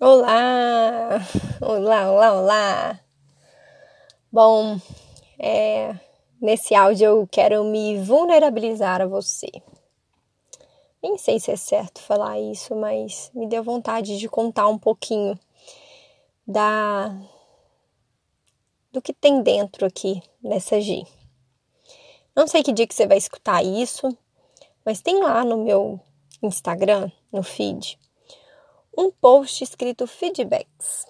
Olá! Olá, olá, olá! Bom, é, nesse áudio eu quero me vulnerabilizar a você. Nem sei se é certo falar isso, mas me deu vontade de contar um pouquinho da do que tem dentro aqui nessa G. Não sei que dia que você vai escutar isso, mas tem lá no meu Instagram, no feed, um post escrito feedbacks.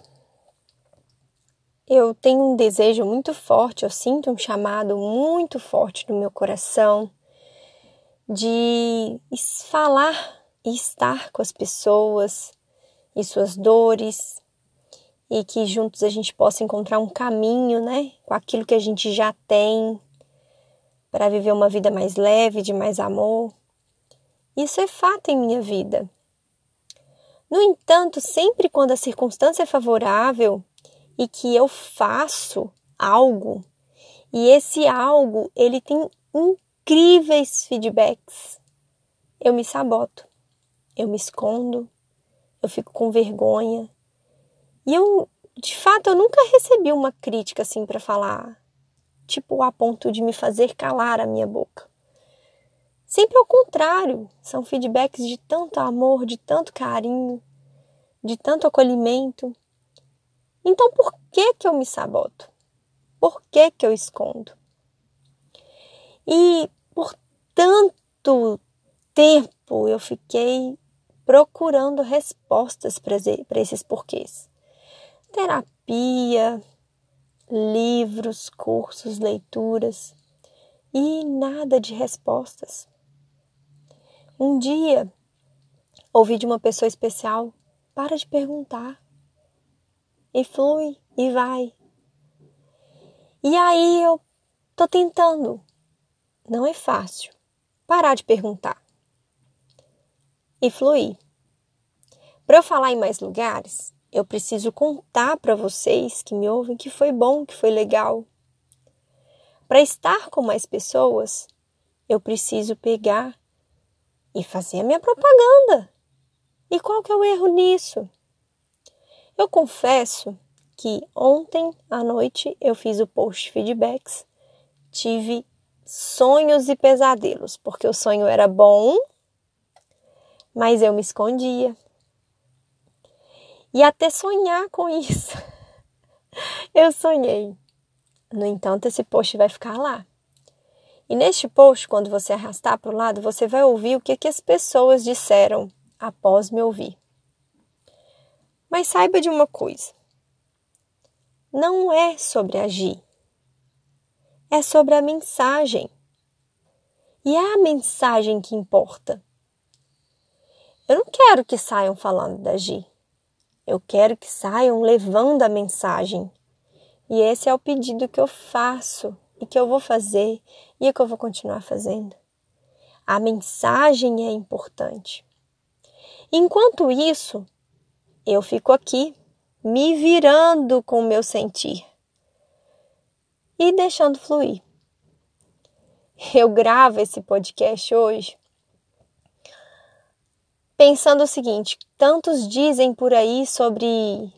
Eu tenho um desejo muito forte, eu sinto um chamado muito forte no meu coração de falar e estar com as pessoas e suas dores e que juntos a gente possa encontrar um caminho, né, com aquilo que a gente já tem para viver uma vida mais leve, de mais amor. Isso é fato em minha vida. No entanto, sempre quando a circunstância é favorável e que eu faço algo, e esse algo ele tem incríveis feedbacks, eu me saboto, eu me escondo, eu fico com vergonha. E eu, de fato, eu nunca recebi uma crítica assim para falar, tipo a ponto de me fazer calar a minha boca. Sempre ao contrário, são feedbacks de tanto amor, de tanto carinho, de tanto acolhimento. Então, por que que eu me saboto? Por que que eu escondo? E por tanto tempo eu fiquei procurando respostas para esses porquês. Terapia, livros, cursos, leituras e nada de respostas. Um dia ouvi de uma pessoa especial: para de perguntar. E flui e vai. E aí eu tô tentando. Não é fácil. Parar de perguntar. E fluir. Para eu falar em mais lugares, eu preciso contar para vocês que me ouvem que foi bom, que foi legal. Para estar com mais pessoas, eu preciso pegar e fazer a minha propaganda. E qual que é o erro nisso? Eu confesso que ontem à noite eu fiz o post feedbacks, tive sonhos e pesadelos, porque o sonho era bom, mas eu me escondia. E até sonhar com isso. Eu sonhei. No entanto, esse post vai ficar lá. E neste post, quando você arrastar para o lado, você vai ouvir o que, que as pessoas disseram após me ouvir. Mas saiba de uma coisa: não é sobre agir, é sobre a mensagem. E é a mensagem que importa. Eu não quero que saiam falando da agir. Eu quero que saiam levando a mensagem. E esse é o pedido que eu faço e que eu vou fazer e que eu vou continuar fazendo. A mensagem é importante. Enquanto isso, eu fico aqui me virando com o meu sentir e deixando fluir. Eu gravo esse podcast hoje pensando o seguinte: tantos dizem por aí sobre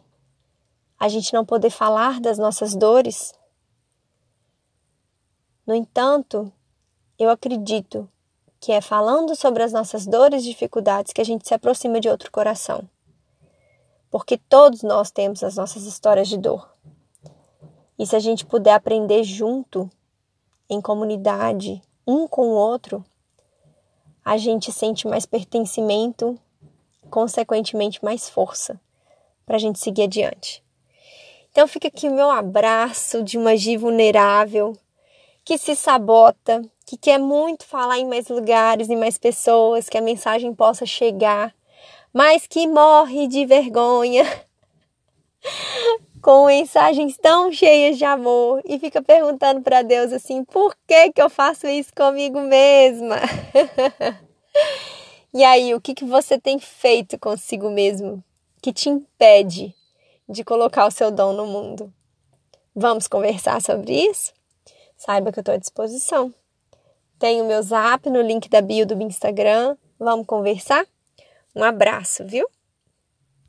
a gente não poder falar das nossas dores, no entanto, eu acredito que é falando sobre as nossas dores e dificuldades que a gente se aproxima de outro coração. Porque todos nós temos as nossas histórias de dor. E se a gente puder aprender junto, em comunidade, um com o outro, a gente sente mais pertencimento, consequentemente mais força para a gente seguir adiante. Então fica aqui o meu abraço de uma Gi vulnerável que se sabota, que quer muito falar em mais lugares, em mais pessoas, que a mensagem possa chegar, mas que morre de vergonha com mensagens tão cheias de amor e fica perguntando para Deus assim: por que, que eu faço isso comigo mesma? e aí, o que, que você tem feito consigo mesmo que te impede de colocar o seu dom no mundo? Vamos conversar sobre isso? Saiba que eu estou à disposição. Tenho meu zap no link da bio do Instagram. Vamos conversar? Um abraço, viu?